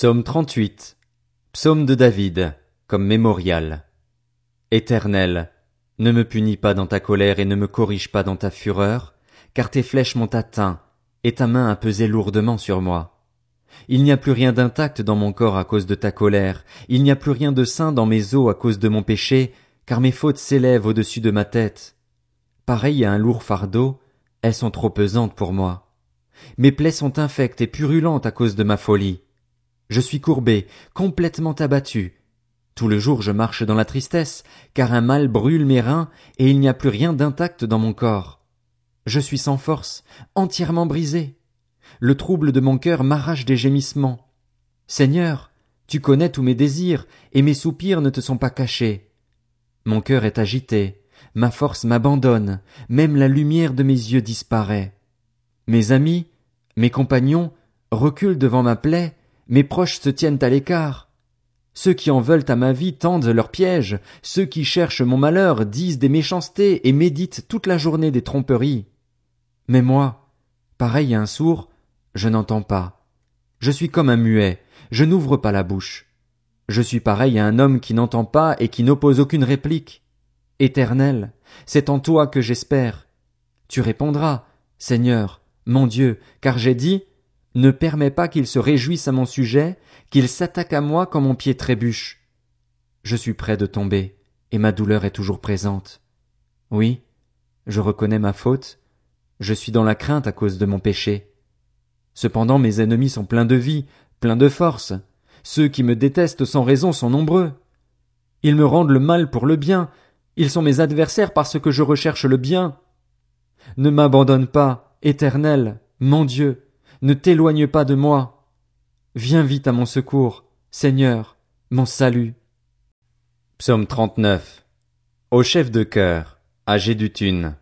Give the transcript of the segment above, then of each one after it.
Psaume 38. Psaume de David, comme mémorial. Éternel, ne me punis pas dans ta colère et ne me corrige pas dans ta fureur, car tes flèches m'ont atteint, et ta main a pesé lourdement sur moi. Il n'y a plus rien d'intact dans mon corps à cause de ta colère, il n'y a plus rien de sain dans mes os à cause de mon péché, car mes fautes s'élèvent au-dessus de ma tête. Pareil à un lourd fardeau, elles sont trop pesantes pour moi. Mes plaies sont infectes et purulentes à cause de ma folie. Je suis courbé, complètement abattu. Tout le jour je marche dans la tristesse, car un mal brûle mes reins, et il n'y a plus rien d'intact dans mon corps. Je suis sans force, entièrement brisé. Le trouble de mon cœur m'arrache des gémissements. Seigneur, tu connais tous mes désirs, et mes soupirs ne te sont pas cachés. Mon cœur est agité, ma force m'abandonne, même la lumière de mes yeux disparaît. Mes amis, mes compagnons, reculent devant ma plaie, mes proches se tiennent à l'écart. Ceux qui en veulent à ma vie tendent leurs pièges, ceux qui cherchent mon malheur disent des méchancetés et méditent toute la journée des tromperies. Mais moi, pareil à un sourd, je n'entends pas. Je suis comme un muet, je n'ouvre pas la bouche. Je suis pareil à un homme qui n'entend pas et qui n'oppose aucune réplique. Éternel, c'est en toi que j'espère. Tu répondras, Seigneur, mon Dieu, car j'ai dit, ne permets pas qu'il se réjouisse à mon sujet, qu'il s'attaque à moi quand mon pied trébuche. Je suis près de tomber, et ma douleur est toujours présente. Oui, je reconnais ma faute, je suis dans la crainte à cause de mon péché. Cependant mes ennemis sont pleins de vie, pleins de force. Ceux qui me détestent sans raison sont nombreux. Ils me rendent le mal pour le bien, ils sont mes adversaires parce que je recherche le bien. Ne m'abandonne pas, Éternel, mon Dieu, ne t'éloigne pas de moi. Viens vite à mon secours, Seigneur, mon salut. Psaume 39. Au chef de cœur, à Gédutune.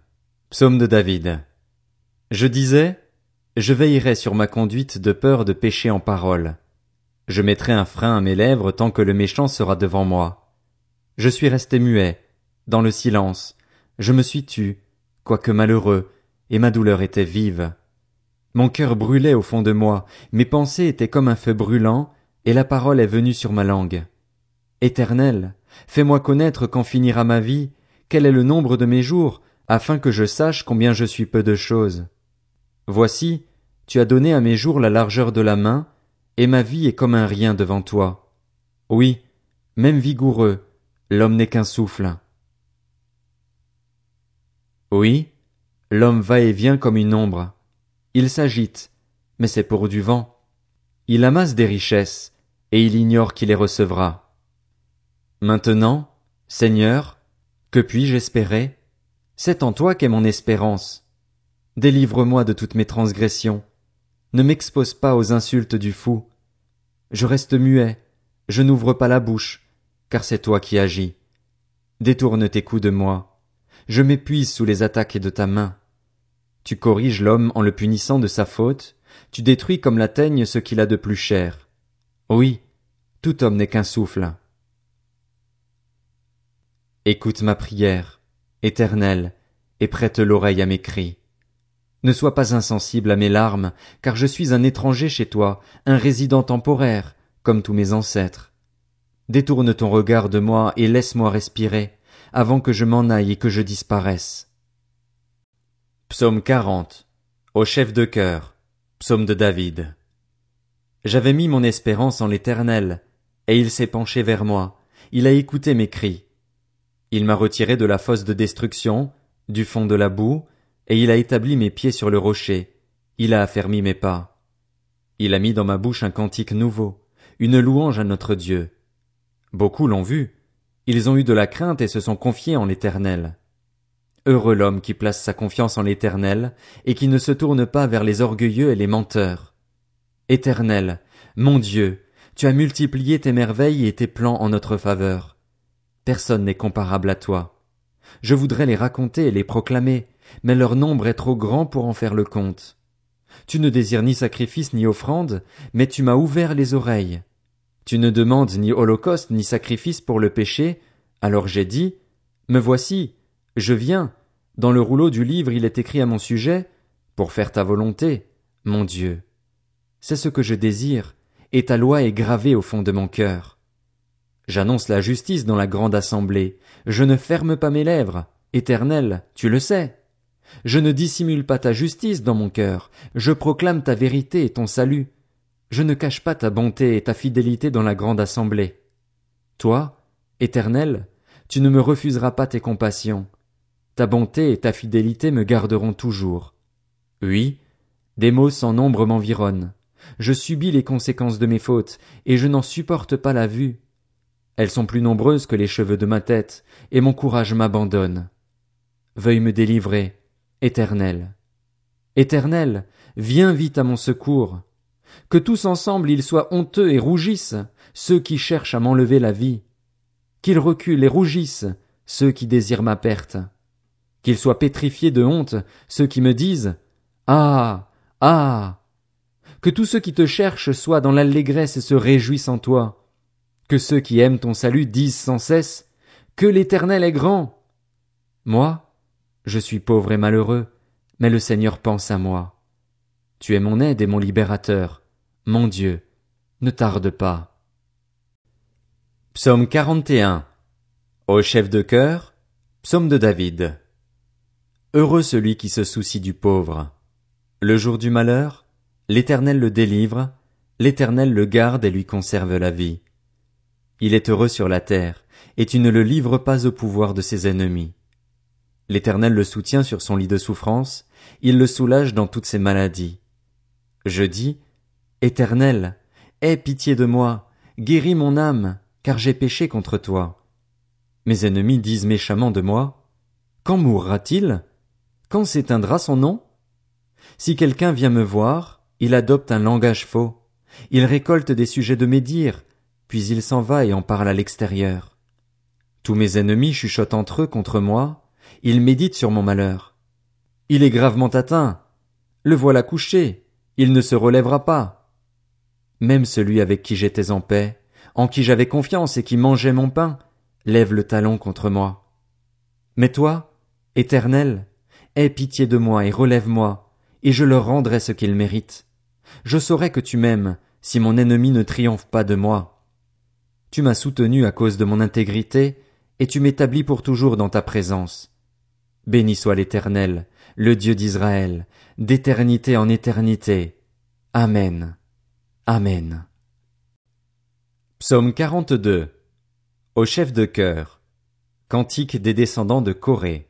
Psaume de David. Je disais, je veillerai sur ma conduite de peur de pécher en parole. Je mettrai un frein à mes lèvres tant que le méchant sera devant moi. Je suis resté muet, dans le silence. Je me suis tu, quoique malheureux, et ma douleur était vive. Mon cœur brûlait au fond de moi, mes pensées étaient comme un feu brûlant, et la parole est venue sur ma langue. Éternel, fais-moi connaître quand finira ma vie, quel est le nombre de mes jours, afin que je sache combien je suis peu de choses. Voici, tu as donné à mes jours la largeur de la main, et ma vie est comme un rien devant toi. Oui, même vigoureux, l'homme n'est qu'un souffle. Oui, l'homme va et vient comme une ombre. Il s'agite, mais c'est pour du vent. Il amasse des richesses, et il ignore qui les recevra. Maintenant, Seigneur, que puis-je espérer? C'est en toi qu'est mon espérance. Délivre-moi de toutes mes transgressions. Ne m'expose pas aux insultes du fou. Je reste muet, je n'ouvre pas la bouche, car c'est toi qui agis. Détourne tes coups de moi. Je m'épuise sous les attaques de ta main. Tu corriges l'homme en le punissant de sa faute, tu détruis comme la teigne ce qu'il a de plus cher. Oui, tout homme n'est qu'un souffle. Écoute ma prière, éternelle, et prête l'oreille à mes cris. Ne sois pas insensible à mes larmes, car je suis un étranger chez toi, un résident temporaire, comme tous mes ancêtres. Détourne ton regard de moi et laisse-moi respirer, avant que je m'en aille et que je disparaisse. Psaume 40. Au chef de cœur. Psaume de David. J'avais mis mon espérance en l'éternel, et il s'est penché vers moi, il a écouté mes cris. Il m'a retiré de la fosse de destruction, du fond de la boue, et il a établi mes pieds sur le rocher, il a affermi mes pas. Il a mis dans ma bouche un cantique nouveau, une louange à notre Dieu. Beaucoup l'ont vu, ils ont eu de la crainte et se sont confiés en l'éternel. Heureux l'homme qui place sa confiance en l'Éternel, et qui ne se tourne pas vers les orgueilleux et les menteurs. Éternel, mon Dieu, tu as multiplié tes merveilles et tes plans en notre faveur. Personne n'est comparable à toi. Je voudrais les raconter et les proclamer, mais leur nombre est trop grand pour en faire le compte. Tu ne désires ni sacrifice ni offrande, mais tu m'as ouvert les oreilles. Tu ne demandes ni holocauste ni sacrifice pour le péché, alors j'ai dit, Me voici, je viens, dans le rouleau du livre il est écrit à mon sujet, pour faire ta volonté, mon Dieu. C'est ce que je désire, et ta loi est gravée au fond de mon cœur. J'annonce la justice dans la grande assemblée, je ne ferme pas mes lèvres, éternel, tu le sais. Je ne dissimule pas ta justice dans mon cœur, je proclame ta vérité et ton salut. Je ne cache pas ta bonté et ta fidélité dans la grande assemblée. Toi, éternel, tu ne me refuseras pas tes compassions. Ta bonté et ta fidélité me garderont toujours. Oui, des maux sans nombre m'environnent. Je subis les conséquences de mes fautes, et je n'en supporte pas la vue. Elles sont plus nombreuses que les cheveux de ma tête, et mon courage m'abandonne. Veuille me délivrer, Éternel. Éternel, viens vite à mon secours. Que tous ensemble ils soient honteux et rougissent, ceux qui cherchent à m'enlever la vie. Qu'ils reculent et rougissent, ceux qui désirent ma perte. Qu'ils soient pétrifiés de honte, ceux qui me disent, Ah! Ah! Que tous ceux qui te cherchent soient dans l'allégresse et se réjouissent en toi. Que ceux qui aiment ton salut disent sans cesse Que l'Éternel est grand. Moi, je suis pauvre et malheureux, mais le Seigneur pense à moi. Tu es mon aide et mon libérateur. Mon Dieu, ne tarde pas. Psaume 41. Au chef de cœur, psaume de David. Heureux celui qui se soucie du pauvre. Le jour du malheur, l'Éternel le délivre, l'Éternel le garde et lui conserve la vie. Il est heureux sur la terre, et tu ne le livres pas au pouvoir de ses ennemis. L'Éternel le soutient sur son lit de souffrance, il le soulage dans toutes ses maladies. Je dis, Éternel, aie pitié de moi, guéris mon âme, car j'ai péché contre toi. Mes ennemis disent méchamment de moi, Quand mourra-t-il? Quand s'éteindra son nom? Si quelqu'un vient me voir, il adopte un langage faux. Il récolte des sujets de médire, puis il s'en va et en parle à l'extérieur. Tous mes ennemis chuchotent entre eux contre moi, ils méditent sur mon malheur. Il est gravement atteint. Le voilà couché, il ne se relèvera pas. Même celui avec qui j'étais en paix, en qui j'avais confiance et qui mangeait mon pain, lève le talon contre moi. Mais toi, Éternel, aie pitié de moi et relève-moi, et je leur rendrai ce qu'ils méritent. Je saurai que tu m'aimes, si mon ennemi ne triomphe pas de moi. Tu m'as soutenu à cause de mon intégrité, et tu m'établis pour toujours dans ta présence. Béni soit l'Éternel, le Dieu d'Israël, d'éternité en éternité. Amen. Amen. Psaume 42. Au chef de chœur. Cantique des descendants de Corée.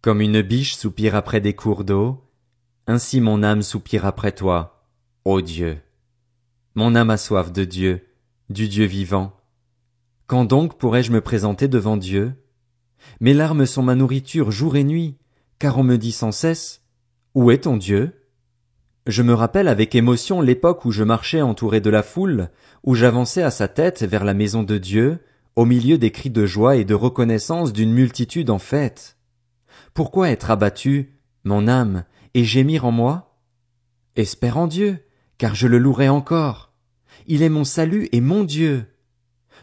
Comme une biche soupire après des cours d'eau, ainsi mon âme soupire après toi, ô Dieu. Mon âme a soif de Dieu, du Dieu vivant. Quand donc pourrais-je me présenter devant Dieu? Mes larmes sont ma nourriture jour et nuit, car on me dit sans cesse, Où est ton Dieu? Je me rappelle avec émotion l'époque où je marchais entouré de la foule, où j'avançais à sa tête vers la maison de Dieu, au milieu des cris de joie et de reconnaissance d'une multitude en fête. Pourquoi être abattu, mon âme, et gémir en moi? Espère en Dieu, car je le louerai encore. Il est mon salut et mon Dieu.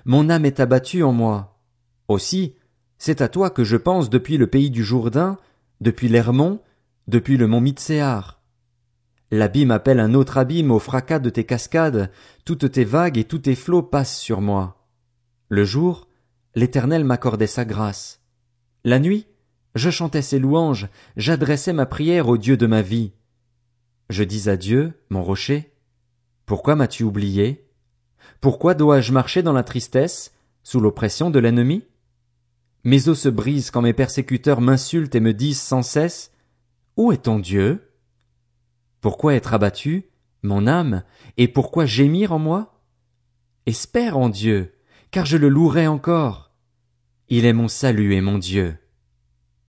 Mon âme est abattue en moi. Aussi, c'est à toi que je pense depuis le pays du Jourdain, depuis l'Hermon, depuis le mont Mitséar. L'abîme appelle un autre abîme au fracas de tes cascades, toutes tes vagues et tous tes flots passent sur moi. Le jour, l'Éternel m'accordait sa grâce. La nuit, je chantais ses louanges, j'adressais ma prière au Dieu de ma vie. Je dis à Dieu, mon rocher, Pourquoi m'as-tu oublié? Pourquoi dois-je marcher dans la tristesse, sous l'oppression de l'ennemi? Mes os se brisent quand mes persécuteurs m'insultent et me disent sans cesse, Où est ton Dieu? Pourquoi être abattu, mon âme, et pourquoi gémir en moi? Espère en Dieu, car je le louerai encore. Il est mon salut et mon Dieu.